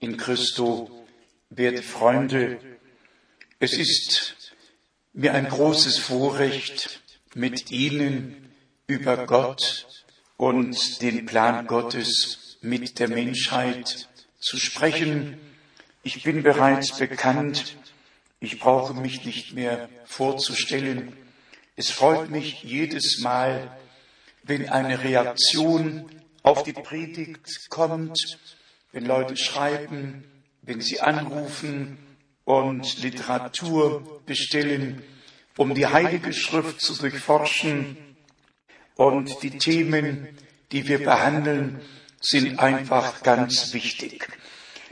in Christo, werte Freunde, es ist mir ein großes Vorrecht, mit Ihnen über Gott und den Plan Gottes mit der Menschheit zu sprechen. Ich bin bereits bekannt, ich brauche mich nicht mehr vorzustellen. Es freut mich jedes Mal, wenn eine Reaktion auf die Predigt kommt, wenn Leute schreiben, wenn sie anrufen und Literatur bestellen, um die Heilige Schrift zu durchforschen. Und die Themen, die wir behandeln, sind einfach ganz wichtig.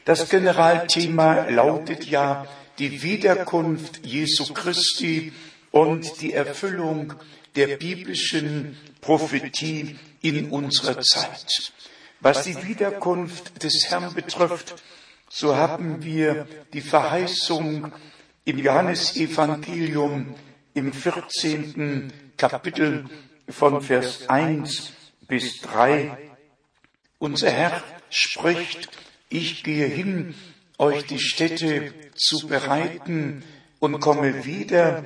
Das Generalthema lautet ja die Wiederkunft Jesu Christi und die Erfüllung der biblischen Prophetie in unserer Zeit. Was die Wiederkunft des Herrn betrifft, so haben wir die Verheißung im Johannesevangelium im 14. Kapitel von Vers 1 bis 3. Unser Herr spricht, ich gehe hin, euch die Städte zu bereiten und komme wieder,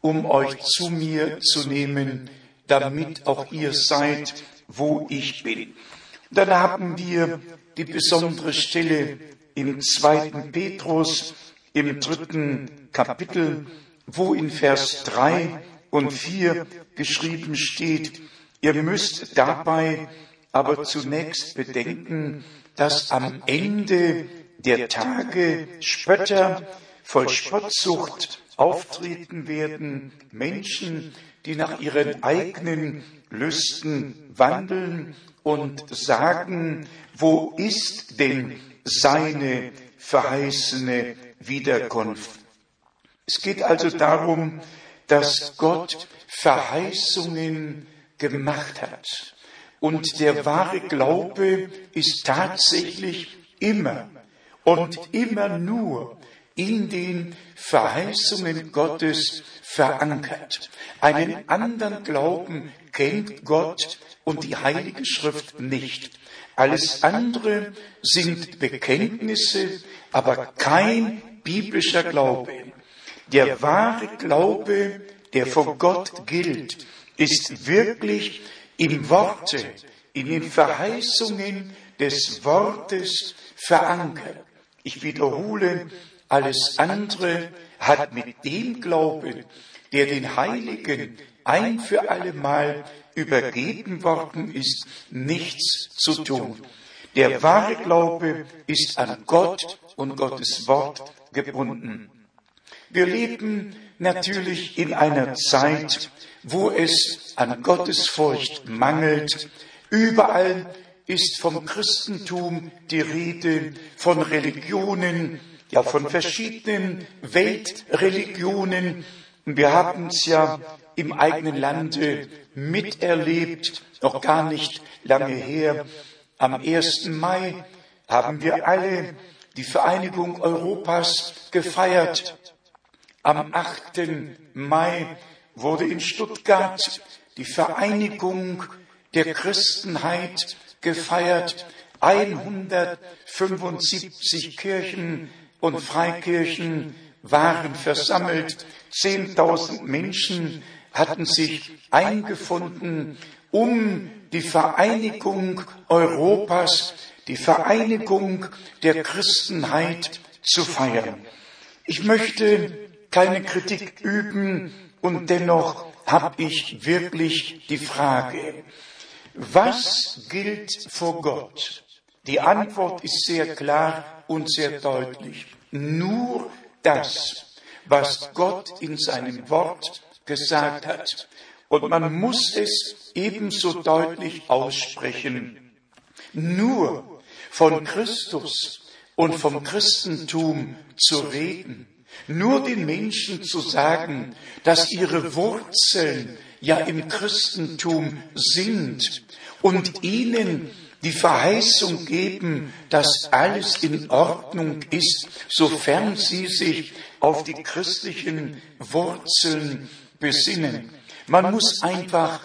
um euch zu mir zu nehmen, damit auch ihr seid, wo ich bin. Dann haben wir die besondere Stelle im zweiten Petrus, im dritten Kapitel, wo in Vers drei und vier geschrieben steht, ihr müsst dabei aber zunächst bedenken, dass am Ende der Tage Spötter voll Spottsucht auftreten werden, Menschen, die nach ihren eigenen Lüsten wandeln und sagen, wo ist denn seine verheißene Wiederkunft? Es geht also darum, dass Gott Verheißungen gemacht hat. Und der wahre Glaube ist tatsächlich immer und immer nur in den Verheißungen Gottes verankert. Einen anderen Glauben kennt Gott und die Heilige Schrift nicht. Alles andere sind Bekenntnisse, aber kein biblischer Glaube. Der wahre Glaube, der vor Gott gilt, ist wirklich im Worte, in den Verheißungen des Wortes verankert. Ich wiederhole, alles andere hat mit dem Glauben, der den Heiligen ein für allemal übergeben worden ist, nichts zu tun. Der wahre Glaube ist an Gott und Gottes Wort gebunden. Wir leben natürlich in einer Zeit, wo es an Gottesfurcht mangelt. Überall ist vom Christentum die Rede, von Religionen, ja von verschiedenen Weltreligionen. Wir haben es ja im eigenen Lande miterlebt, noch gar nicht lange her. Am 1. Mai haben wir alle die Vereinigung Europas gefeiert. Am 8. Mai wurde in Stuttgart die Vereinigung der Christenheit gefeiert. 175 Kirchen und Freikirchen waren versammelt. 10.000 Menschen hatten sich eingefunden, um die Vereinigung Europas, die Vereinigung der Christenheit zu feiern. Ich möchte keine Kritik üben und dennoch habe ich wirklich die Frage, was gilt vor Gott? Die Antwort ist sehr klar und sehr deutlich. Nur das, was Gott in seinem Wort gesagt hat. Und man muss es ebenso deutlich aussprechen. Nur von Christus und vom Christentum zu reden. Nur den Menschen zu sagen, dass ihre Wurzeln ja im Christentum sind und ihnen die Verheißung geben, dass alles in Ordnung ist, sofern sie sich auf die christlichen Wurzeln besinnen. Man muss einfach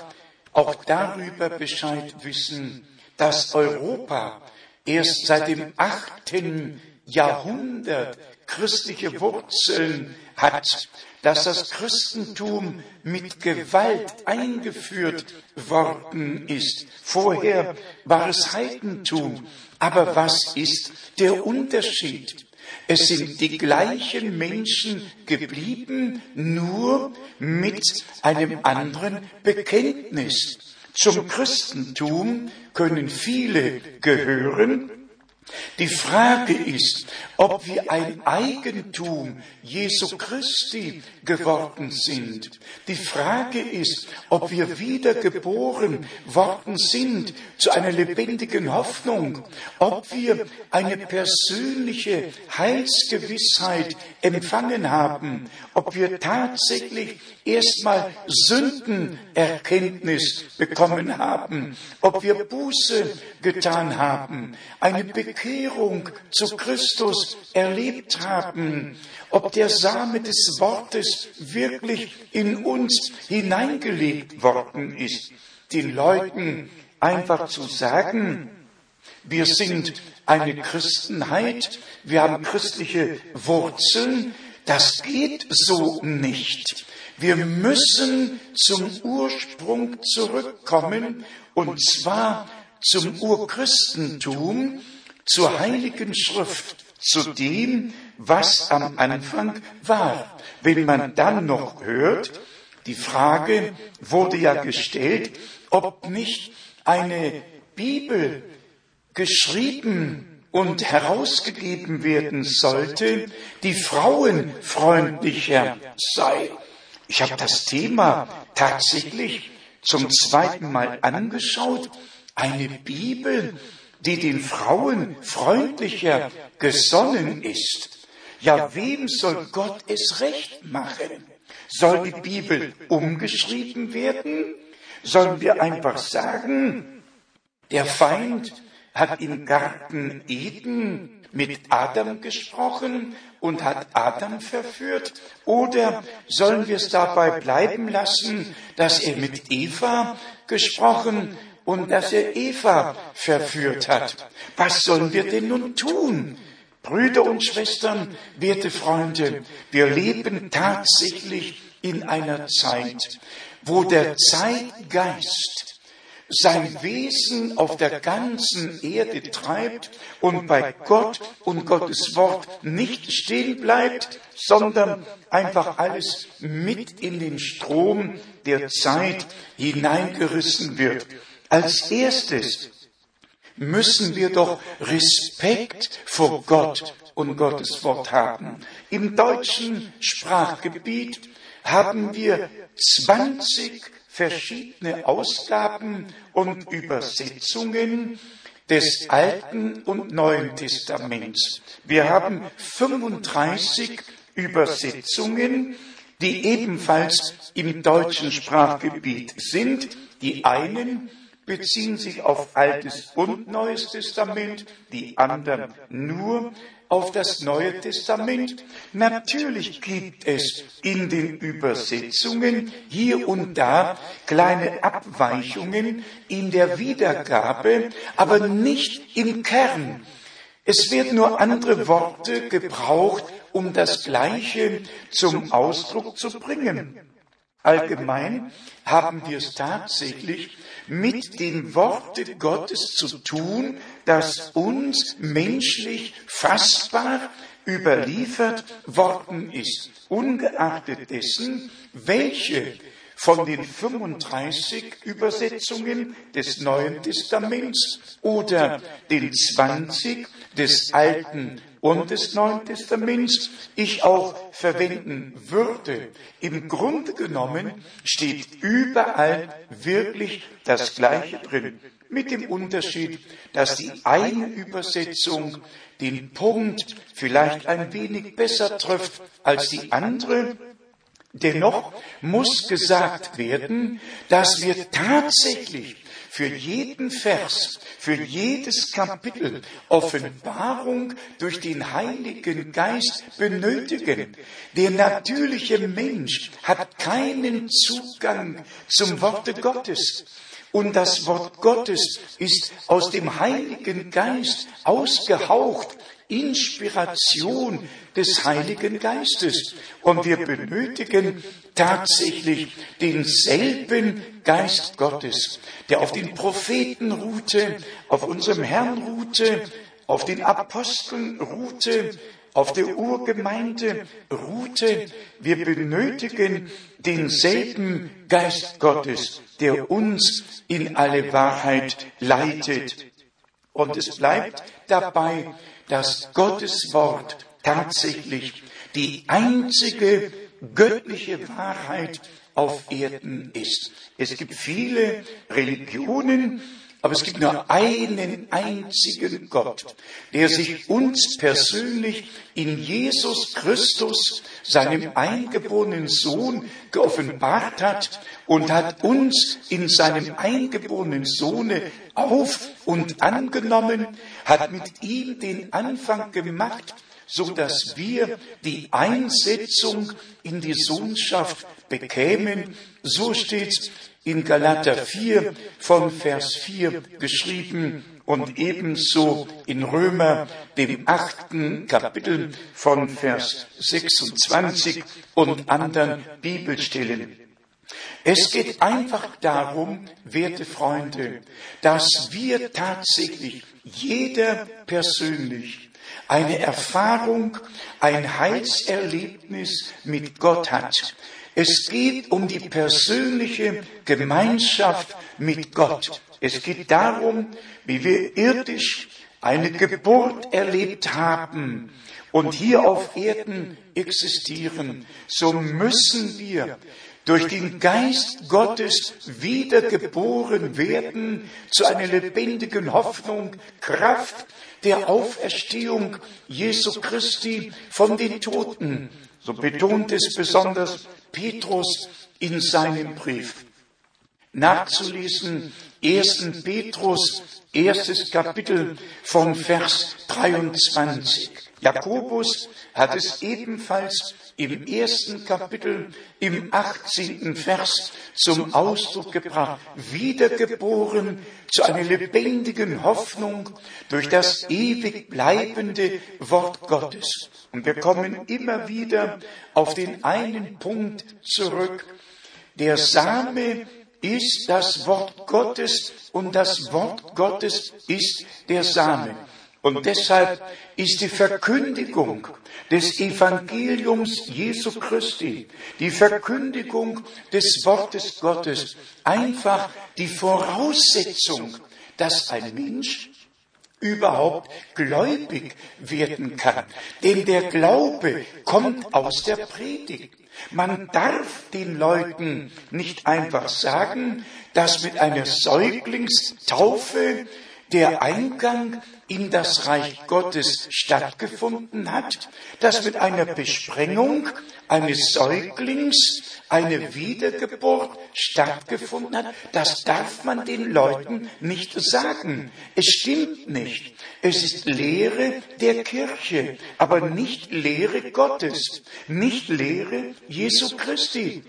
auch darüber Bescheid wissen, dass Europa erst seit dem achten Jahrhundert christliche Wurzeln hat, dass das Christentum mit Gewalt eingeführt worden ist. Vorher war es Heidentum. Aber was ist der Unterschied? Es sind die gleichen Menschen geblieben, nur mit einem anderen Bekenntnis. Zum Christentum können viele gehören, die Frage ist, ob wir ein Eigentum Jesu Christi geworden sind. Die Frage ist, ob wir wiedergeboren worden sind zu einer lebendigen Hoffnung, ob wir eine persönliche Heilsgewissheit empfangen haben, ob wir tatsächlich erstmal Sündenerkenntnis bekommen haben, ob wir Buße getan haben, eine Bekehrung zu Christus erlebt haben, ob der Same des Wortes wirklich in uns hineingelegt worden ist, den Leuten einfach zu sagen, wir sind eine Christenheit, wir haben christliche Wurzeln, das geht so nicht. Wir müssen zum Ursprung zurückkommen, und zwar zum Urchristentum, zur Heiligen Schrift, zu dem, was am Anfang war. Wenn man dann noch hört, die Frage wurde ja gestellt, ob nicht eine Bibel geschrieben und herausgegeben werden sollte, die frauenfreundlicher sei. Ich habe das Thema tatsächlich zum zweiten Mal angeschaut. Eine Bibel, die den Frauen freundlicher gesonnen ist. Ja, wem soll Gott es recht machen? Soll die Bibel umgeschrieben werden? Sollen wir einfach sagen, der Feind hat im Garten Eden mit Adam gesprochen und hat Adam verführt? Oder sollen wir es dabei bleiben lassen, dass er mit Eva gesprochen und dass er Eva verführt hat? Was sollen wir denn nun tun? Brüder und Schwestern, werte Freunde, wir leben tatsächlich in einer Zeit, wo der Zeitgeist sein Wesen auf der ganzen Erde treibt und bei Gott und Gottes Wort nicht stehen bleibt, sondern einfach alles mit in den Strom der Zeit hineingerissen wird. Als erstes müssen wir doch Respekt vor Gott und Gottes Wort haben. Im deutschen Sprachgebiet haben wir 20 verschiedene Ausgaben und Übersetzungen des Alten und Neuen Testaments. Wir haben 35 Übersetzungen, die ebenfalls im deutschen Sprachgebiet sind. Die einen beziehen sich auf Altes und Neues Testament, die anderen nur auf das Neue Testament. Natürlich gibt es in den Übersetzungen hier und da kleine Abweichungen in der Wiedergabe, aber nicht im Kern. Es werden nur andere Worte gebraucht, um das Gleiche zum Ausdruck zu bringen. Allgemein haben wir es tatsächlich mit dem Worte Gottes zu tun, das uns menschlich fassbar überliefert worden ist, ungeachtet dessen, welche von den 35 Übersetzungen des Neuen Testaments oder den 20 des Alten und des Neuen Testaments ich auch verwenden würde. Im Grunde genommen steht überall wirklich das Gleiche drin. Mit dem Unterschied, dass die eine Übersetzung den Punkt vielleicht ein wenig besser trifft als die andere. Dennoch muss gesagt werden, dass wir tatsächlich für jeden Vers, für jedes Kapitel Offenbarung durch den Heiligen Geist benötigen. Der natürliche Mensch hat keinen Zugang zum Worte Gottes. Und das Wort Gottes ist aus dem Heiligen Geist ausgehaucht, Inspiration des Heiligen Geistes. Und wir benötigen tatsächlich denselben Geist Gottes, der auf den Propheten ruhte, auf unserem Herrn ruhte, auf den Aposteln ruhte, auf der Urgemeinde ruhte. Wir benötigen denselben Geist Gottes, der uns in alle Wahrheit leitet. Und es bleibt dabei, dass Gottes Wort tatsächlich die einzige göttliche Wahrheit auf Erden ist. Es gibt viele Religionen, aber es gibt nur einen einzigen Gott, der sich uns persönlich in Jesus Christus, seinem eingeborenen Sohn, geoffenbart hat und hat uns in seinem eingeborenen Sohne auf und angenommen, hat mit ihm den Anfang gemacht, so dass wir die Einsetzung in die Sohnschaft bekämen. So steht in Galater 4 von Vers 4 geschrieben und ebenso in Römer, dem achten Kapitel von Vers 26 und anderen Bibelstellen. Es geht einfach darum, werte Freunde, dass wir tatsächlich, jeder persönlich, eine Erfahrung, ein Heilserlebnis mit Gott hat. Es geht um die persönliche Gemeinschaft mit Gott. Es geht darum, wie wir irdisch eine Geburt erlebt haben und hier auf Erden existieren. So müssen wir durch den Geist Gottes wiedergeboren werden zu einer lebendigen Hoffnung, Kraft der Auferstehung Jesu Christi von den Toten. So betont es besonders Petrus in seinem Brief. Nachzulesen 1. Petrus, erstes Kapitel vom Vers 23. Jakobus hat es ebenfalls im ersten Kapitel im 18. Vers zum Ausdruck gebracht. Wiedergeboren zu einer lebendigen Hoffnung durch das ewig bleibende Wort Gottes. Und wir kommen immer wieder auf den einen Punkt zurück. Der Same ist das Wort Gottes und das Wort Gottes ist der Same. Und deshalb ist die Verkündigung des Evangeliums Jesu Christi, die Verkündigung des Wortes Gottes einfach die Voraussetzung, dass ein Mensch überhaupt gläubig werden kann. Denn der Glaube kommt aus der Predigt. Man darf den Leuten nicht einfach sagen, dass mit einer Säuglingstaufe der Eingang in das Reich Gottes stattgefunden hat, dass mit einer Besprengung eines Säuglings eine Wiedergeburt stattgefunden hat, das darf man den Leuten nicht sagen. Es stimmt nicht. Es ist Lehre der Kirche, aber nicht Lehre Gottes, nicht Lehre Jesu Christi.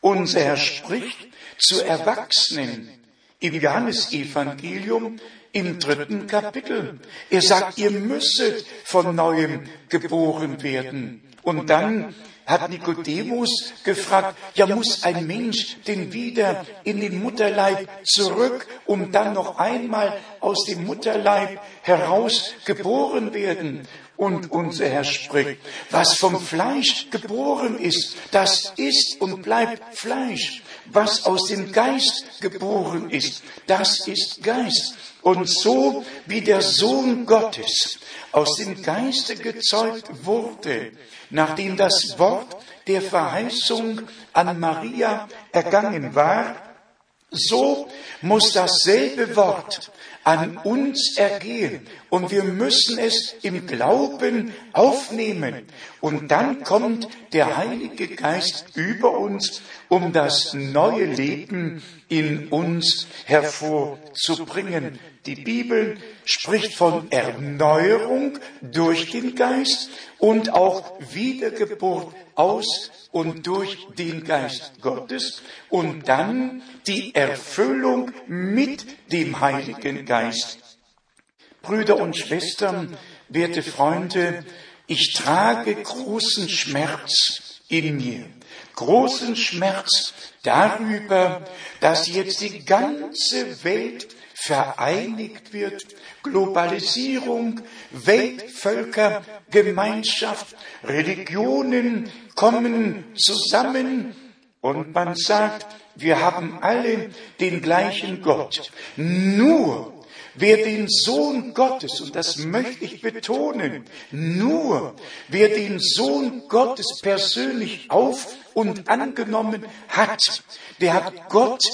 Unser Herr spricht zu Erwachsenen im Johannesevangelium im dritten Kapitel. Er sagt, ihr müsstet von neuem geboren werden. Und dann hat Nikodemus gefragt, ja muss ein Mensch denn wieder in den Mutterleib zurück, um dann noch einmal aus dem Mutterleib heraus geboren werden? Und unser Herr spricht, was vom Fleisch geboren ist, das ist und bleibt Fleisch. Was aus dem Geist geboren ist, das ist Geist. Und so wie der Sohn Gottes aus dem Geiste gezeugt wurde, nachdem das Wort der Verheißung an Maria ergangen war, so muss dasselbe Wort an uns ergehen und wir müssen es im Glauben aufnehmen. Und dann kommt der Heilige Geist über uns, um das neue Leben in uns hervorzubringen. Die Bibel spricht von Erneuerung durch den Geist und auch Wiedergeburt aus und durch den Geist Gottes und dann die Erfüllung mit dem Heiligen Geist. Brüder und Schwestern, werte Freunde, ich trage großen Schmerz in mir, großen Schmerz darüber, dass jetzt die ganze Welt vereinigt wird, Globalisierung, Weltvölker, Gemeinschaft, Religionen kommen zusammen und man sagt, wir haben alle den gleichen Gott. Nur wer den Sohn Gottes, und das möchte ich betonen, nur wer den Sohn Gottes persönlich auf und angenommen hat, der hat Gott,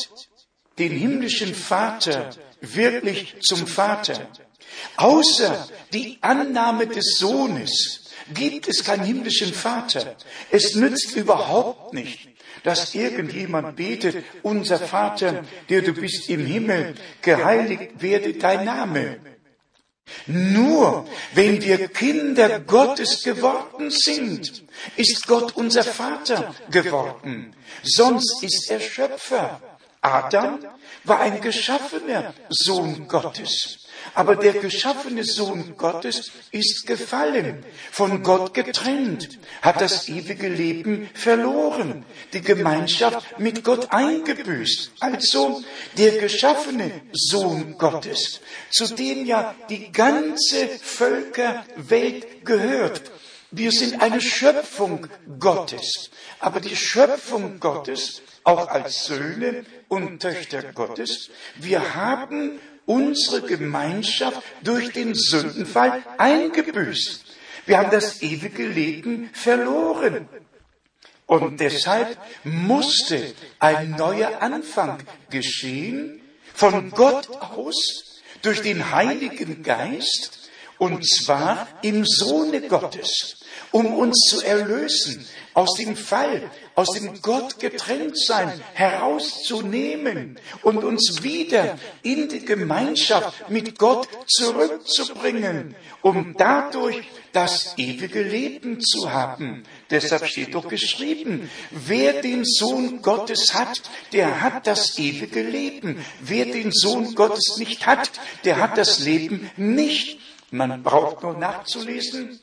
den himmlischen Vater, wirklich zum Vater. Außer die Annahme des Sohnes gibt es keinen himmlischen Vater. Es nützt überhaupt nicht, dass irgendjemand betet, unser Vater, der du bist im Himmel, geheiligt werde dein Name. Nur wenn wir Kinder Gottes geworden sind, ist Gott unser Vater geworden. Sonst ist er Schöpfer. Adam war ein geschaffener Sohn Gottes. Aber der geschaffene Sohn Gottes ist gefallen, von Gott getrennt, hat das ewige Leben verloren, die Gemeinschaft mit Gott eingebüßt. Also der geschaffene Sohn Gottes, zu dem ja die ganze Völkerwelt gehört. Wir sind eine Schöpfung Gottes. Aber die Schöpfung Gottes, auch als Söhne und Töchter Gottes, wir haben unsere Gemeinschaft durch den Sündenfall eingebüßt. Wir haben das ewige Leben verloren. Und deshalb musste ein neuer Anfang geschehen, von Gott aus, durch den Heiligen Geist, und zwar im Sohne Gottes, um uns zu erlösen, aus dem Fall, aus dem Gott getrennt sein herauszunehmen und uns wieder in die Gemeinschaft mit Gott zurückzubringen, um dadurch das ewige Leben zu haben. Deshalb steht doch geschrieben, wer den Sohn Gottes hat, der hat das ewige Leben. Wer den Sohn Gottes nicht hat, der hat das Leben nicht. Man braucht nur nachzulesen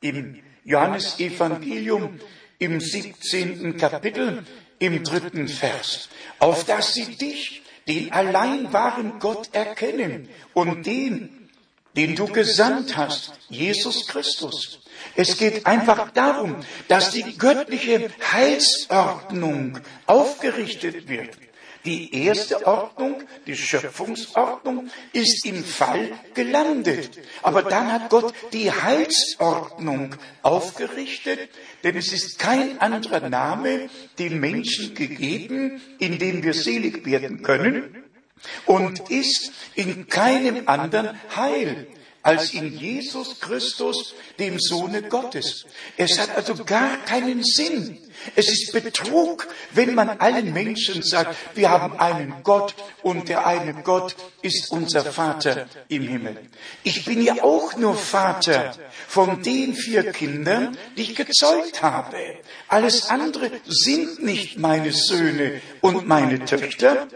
im Johannesevangelium im 17. Kapitel im dritten Vers, auf dass sie dich, den allein wahren Gott erkennen und den, den du gesandt hast, Jesus Christus. Es geht einfach darum, dass die göttliche Heilsordnung aufgerichtet wird. Die erste Ordnung, die Schöpfungsordnung, ist im Fall gelandet. Aber dann hat Gott die Heilsordnung aufgerichtet, denn es ist kein anderer Name den Menschen gegeben, in dem wir selig werden können und ist in keinem anderen Heil als in Jesus Christus, dem Sohne Gottes. Es hat also gar keinen Sinn. Es ist Betrug, wenn man allen Menschen sagt, wir haben einen Gott und der eine Gott ist unser Vater im Himmel. Ich bin ja auch nur Vater von den vier Kindern, die ich gezeugt habe. Alles andere sind nicht meine Söhne und meine Töchter,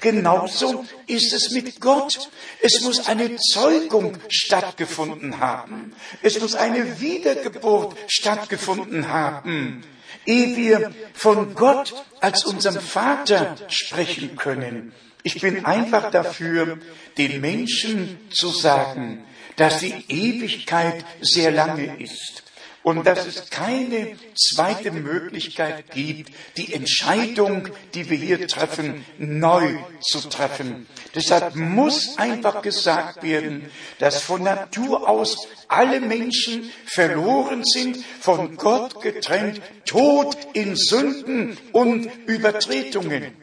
Genauso ist es mit Gott. Es muss eine Zeugung stattgefunden haben. Es muss eine Wiedergeburt stattgefunden haben, ehe wir von Gott als unserem Vater sprechen können. Ich bin einfach dafür, den Menschen zu sagen, dass die Ewigkeit sehr lange ist und dass es keine zweite Möglichkeit gibt, die Entscheidung, die wir hier treffen, neu zu treffen. Deshalb muss einfach gesagt werden, dass von Natur aus alle Menschen verloren sind, von Gott getrennt, tot in Sünden und Übertretungen.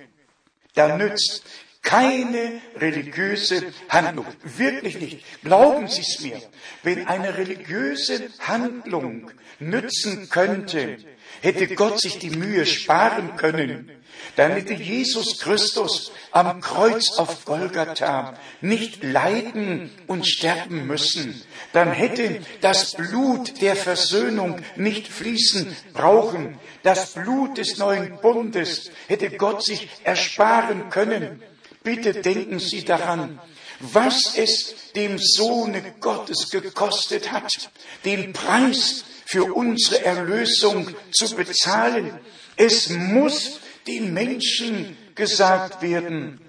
Da nützt keine religiöse Handlung. Wirklich nicht. Glauben Sie es mir. Wenn eine religiöse Handlung nützen könnte, hätte Gott sich die Mühe sparen können, dann hätte Jesus Christus am Kreuz auf Golgatha nicht leiden und sterben müssen. Dann hätte das Blut der Versöhnung nicht fließen brauchen. Das Blut des neuen Bundes hätte Gott sich ersparen können. Bitte denken Sie daran, was es dem Sohne Gottes gekostet hat, den Preis für unsere Erlösung zu bezahlen. Es muss den Menschen gesagt werden,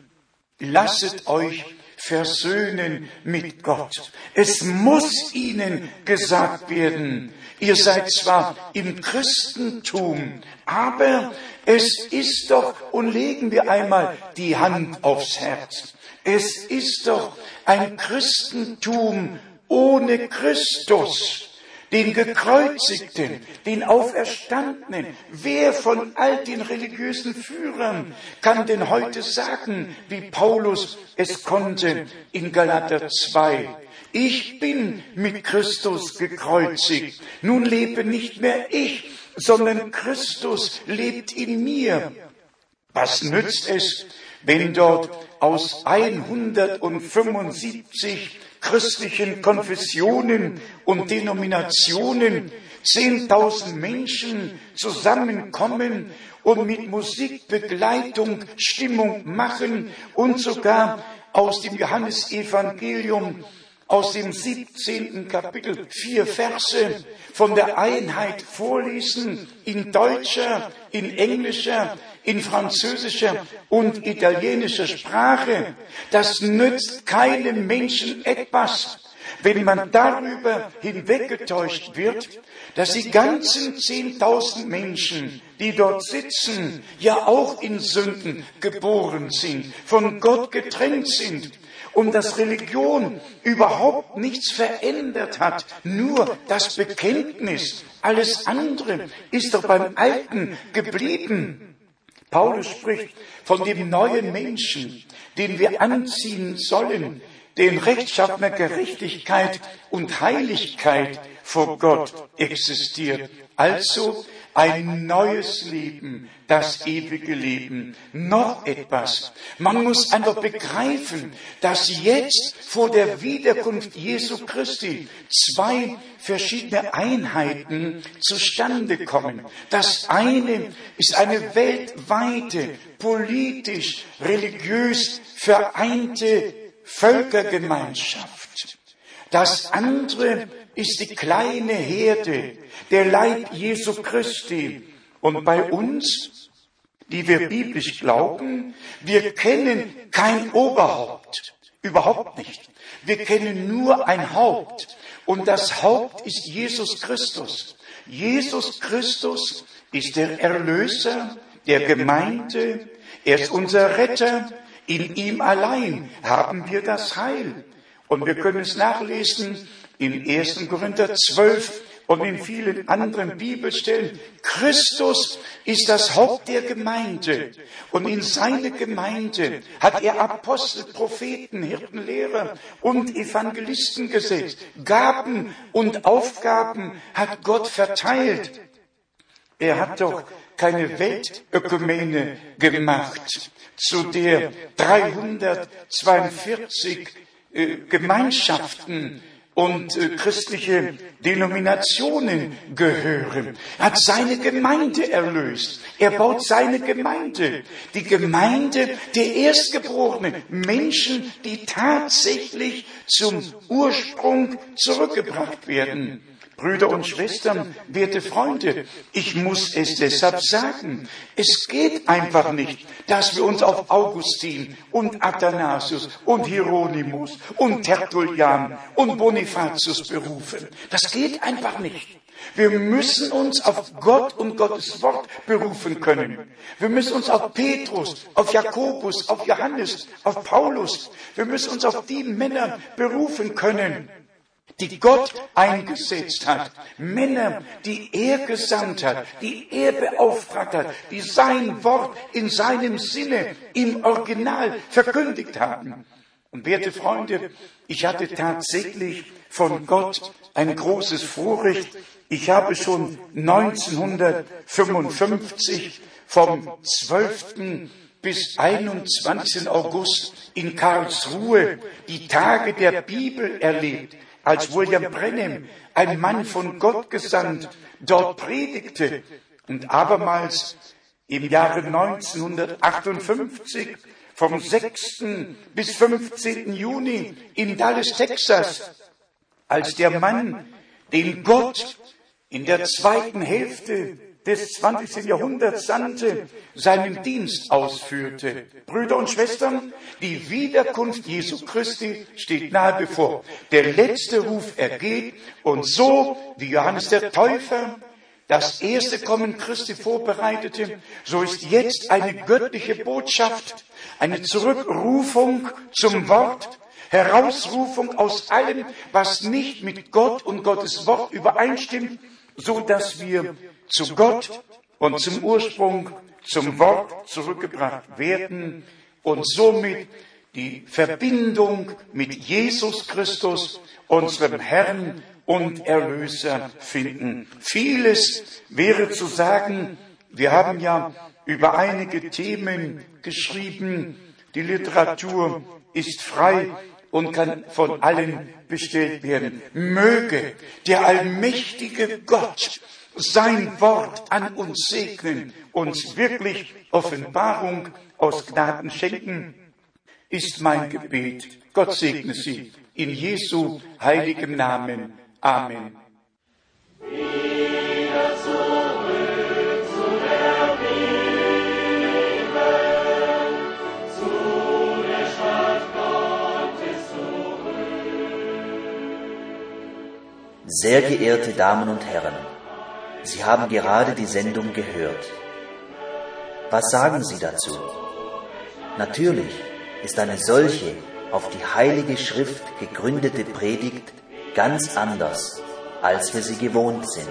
lasset euch versöhnen mit Gott. Es muss ihnen gesagt werden, ihr seid zwar im Christentum, aber es ist doch, und legen wir einmal die Hand aufs Herz, es ist doch ein Christentum ohne Christus den Gekreuzigten, den Auferstandenen. Wer von all den religiösen Führern kann denn heute sagen, wie Paulus es konnte in Galater 2? Ich bin mit Christus gekreuzigt. Nun lebe nicht mehr ich, sondern Christus lebt in mir. Was nützt es, wenn dort aus 175 christlichen Konfessionen und Denominationen 10.000 Menschen zusammenkommen und mit Musikbegleitung Stimmung machen und sogar aus dem Johannesevangelium aus dem 17. Kapitel vier Verse von der Einheit vorlesen in deutscher, in englischer, in französischer und italienischer Sprache. Das nützt keinem Menschen etwas, wenn man darüber hinweggetäuscht wird, dass die ganzen 10.000 Menschen, die dort sitzen, ja auch in Sünden geboren sind, von Gott getrennt sind und dass Religion überhaupt nichts verändert hat, nur das Bekenntnis. Alles andere ist doch beim Alten geblieben. Paulus spricht von dem neuen Menschen, den wir anziehen sollen, den rechtschaffener Gerechtigkeit und Heiligkeit vor Gott existiert. Also ein neues Leben, das ewige Leben. Noch etwas. Man muss einfach begreifen, dass jetzt vor der Wiederkunft Jesu Christi zwei verschiedene Einheiten zustande kommen. Das eine ist eine weltweite, politisch, religiös vereinte Völkergemeinschaft. Das andere ist die kleine Herde, der Leib Jesu Christi. Und bei uns, die wir biblisch glauben, wir kennen kein Oberhaupt. Überhaupt nicht. Wir kennen nur ein Haupt. Und das Haupt ist Jesus Christus. Jesus Christus ist der Erlöser der Gemeinde. Er ist unser Retter. In ihm allein haben wir das Heil. Und wir können es nachlesen in 1. Korinther 12 und in vielen anderen Bibelstellen. Christus ist das Haupt der Gemeinde. Und in seine Gemeinde hat er Apostel, Propheten, Hirten, Lehrer und Evangelisten gesetzt. Gaben und Aufgaben hat Gott verteilt. Er hat doch keine Weltökumene gemacht, zu der 342 äh, Gemeinschaften und äh, christliche Denominationen gehören. Er hat seine Gemeinde erlöst. Er baut seine Gemeinde. Die Gemeinde der Erstgeborenen. Menschen, die tatsächlich zum Ursprung zurückgebracht werden. Brüder und Schwestern, werte Freunde, ich muss es deshalb sagen. Es geht einfach nicht, dass wir uns auf Augustin und Athanasius und Hieronymus und Tertullian und Bonifatius berufen. Das geht einfach nicht. Wir müssen uns auf Gott und Gottes Wort berufen können. Wir müssen uns auf Petrus, auf Jakobus, auf Johannes, auf Paulus, wir müssen uns auf die Männer berufen können, die Gott eingesetzt hat. Männer, die er gesandt hat, die er beauftragt hat, die sein Wort in seinem Sinne im Original verkündigt haben. Und werte Freunde, ich hatte tatsächlich von Gott ein großes Vorrecht. Ich habe schon 1955 vom 12. bis 21. August in Karlsruhe die Tage der Bibel erlebt als William Brennan, ein Mann von Gott gesandt, dort predigte und abermals im Jahre 1958 vom 6. bis 15. Juni in Dallas, Texas, als der Mann, den Gott in der zweiten Hälfte des 20. Jahrhunderts sandte, seinen Dienst ausführte. Brüder und Schwestern, die Wiederkunft Jesu Christi steht nahe bevor. Der letzte Ruf ergeht und so wie Johannes der Täufer das erste Kommen Christi vorbereitete, so ist jetzt eine göttliche Botschaft, eine Zurückrufung zum Wort, Herausrufung aus allem, was nicht mit Gott und Gottes Wort übereinstimmt, so dass wir zu Gott und zum Ursprung, zum Wort zurückgebracht werden und somit die Verbindung mit Jesus Christus, unserem Herrn und Erlöser finden. Vieles wäre zu sagen. Wir haben ja über einige Themen geschrieben. Die Literatur ist frei und kann von allen bestellt werden. Möge der allmächtige Gott sein Wort an uns segnen, uns wirklich Offenbarung aus Gnaden schenken, ist mein Gebet. Gott segne Sie in Jesu heiligem Namen. Amen. Sehr geehrte Damen und Herren, Sie haben gerade die Sendung gehört. Was sagen Sie dazu? Natürlich ist eine solche auf die Heilige Schrift gegründete Predigt ganz anders, als wir sie gewohnt sind.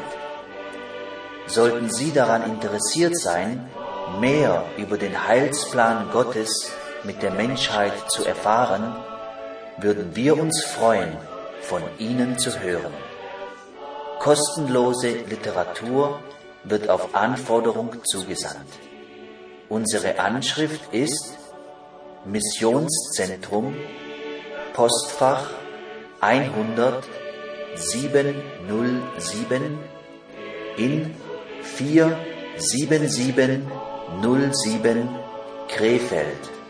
Sollten Sie daran interessiert sein, mehr über den Heilsplan Gottes mit der Menschheit zu erfahren, würden wir uns freuen, von Ihnen zu hören. Kostenlose Literatur wird auf Anforderung zugesandt. Unsere Anschrift ist Missionszentrum Postfach 100 707 in 47707 Krefeld.